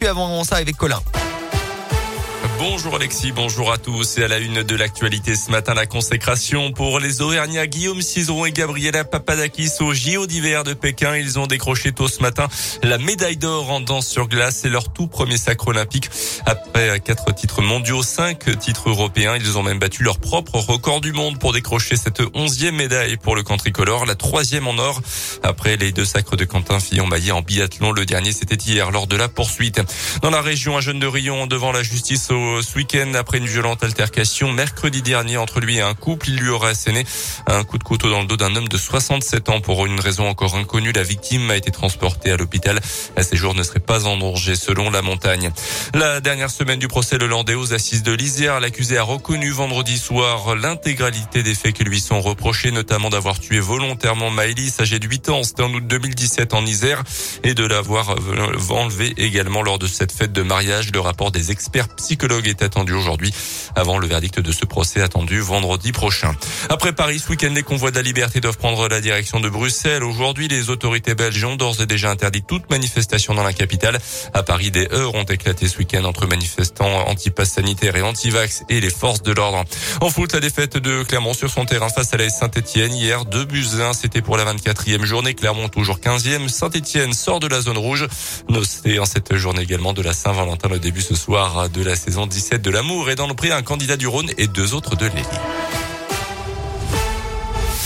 Puis avant ça avec Colin. Bonjour Alexis, bonjour à tous. Et à la une de l'actualité ce matin, la consécration pour les Auvergnats Guillaume Cizeron et Gabriela Papadakis au JO d'hiver de Pékin. Ils ont décroché tôt ce matin la médaille d'or en danse sur glace et leur tout premier sacre olympique. Après quatre titres mondiaux, cinq titres européens, ils ont même battu leur propre record du monde pour décrocher cette onzième médaille pour le camp tricolore, la troisième en or. Après les deux sacres de Quentin Fillon-Maillet en biathlon, le dernier c'était hier lors de la poursuite. Dans la région, un jeune de Rion devant la justice au ce week-end après une violente altercation mercredi dernier entre lui et un couple. Il lui aurait asséné un coup de couteau dans le dos d'un homme de 67 ans pour une raison encore inconnue. La victime a été transportée à l'hôpital. Ses jours ne seraient pas en danger selon la montagne. La dernière semaine du procès Le Landais aux assises de l'Isère, l'accusé a reconnu vendredi soir l'intégralité des faits qui lui sont reprochés, notamment d'avoir tué volontairement Maëlys, âgée de 8 ans, c'était en août 2017 en Isère, et de l'avoir enlevé également lors de cette fête de mariage. Le rapport des experts psychologues est attendu aujourd'hui avant le verdict de ce procès attendu vendredi prochain. Après Paris, ce week-end, les convois de la liberté doivent prendre la direction de Bruxelles. Aujourd'hui, les autorités belges ont d'ores et déjà interdit toute manifestation dans la capitale. À Paris, des heures ont éclaté ce week-end entre manifestants anti-pass sanitaire et anti-vax et les forces de l'ordre. En foot, la défaite de Clermont sur son terrain face à la Saint-Etienne hier, 2 buts 1, c'était pour la 24e journée. Clermont toujours 15e. Saint-Etienne sort de la zone rouge. Noté en cette journée également de la Saint-Valentin, le début ce soir de la saison 17 de l'amour et dans le prix un candidat du Rhône et deux autres de l'Élie.